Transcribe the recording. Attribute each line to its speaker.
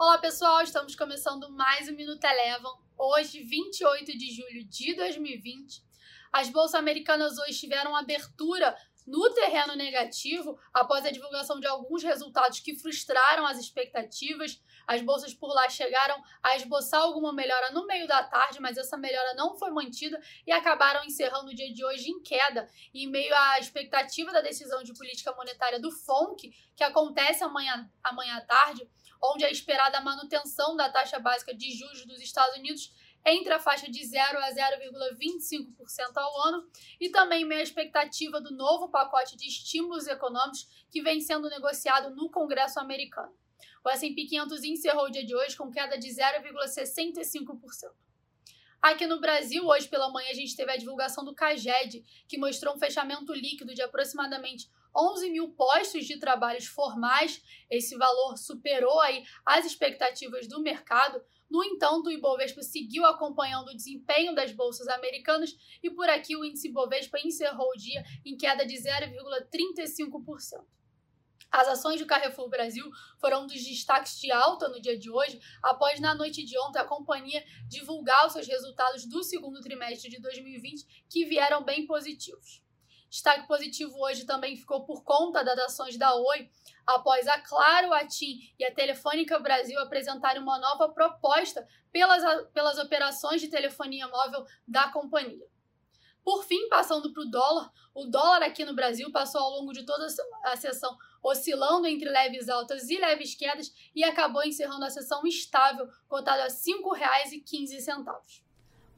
Speaker 1: Olá pessoal, estamos começando mais um Minuto Elevam. Hoje, 28 de julho de 2020. As bolsas americanas hoje tiveram abertura no terreno negativo após a divulgação de alguns resultados que frustraram as expectativas. As bolsas por lá chegaram a esboçar alguma melhora no meio da tarde, mas essa melhora não foi mantida e acabaram encerrando o dia de hoje em queda, em meio à expectativa da decisão de política monetária do FONC, que acontece amanhã, amanhã à tarde onde a esperada manutenção da taxa básica de juros dos Estados Unidos entre a faixa de 0 a 0,25% ao ano e também meia expectativa do novo pacote de estímulos econômicos que vem sendo negociado no Congresso americano. O S&P 500 encerrou o dia de hoje com queda de 0,65%. Aqui no Brasil, hoje pela manhã, a gente teve a divulgação do CAGED, que mostrou um fechamento líquido de aproximadamente 11 mil postos de trabalhos formais. Esse valor superou aí as expectativas do mercado. No entanto, o Ibovespa seguiu acompanhando o desempenho das bolsas americanas e por aqui o índice Ibovespa encerrou o dia em queda de 0,35%. As ações do Carrefour Brasil foram um dos destaques de alta no dia de hoje, após na noite de ontem a companhia divulgar os seus resultados do segundo trimestre de 2020, que vieram bem positivos. Destaque positivo hoje também ficou por conta das ações da Oi, após a Claro, a TIM e a Telefônica Brasil apresentarem uma nova proposta pelas, pelas operações de telefonia móvel da companhia. Por fim, passando para o dólar, o dólar aqui no Brasil passou ao longo de toda a sessão oscilando entre leves altas e leves quedas e acabou encerrando a sessão estável, cotado a R$ 5,15.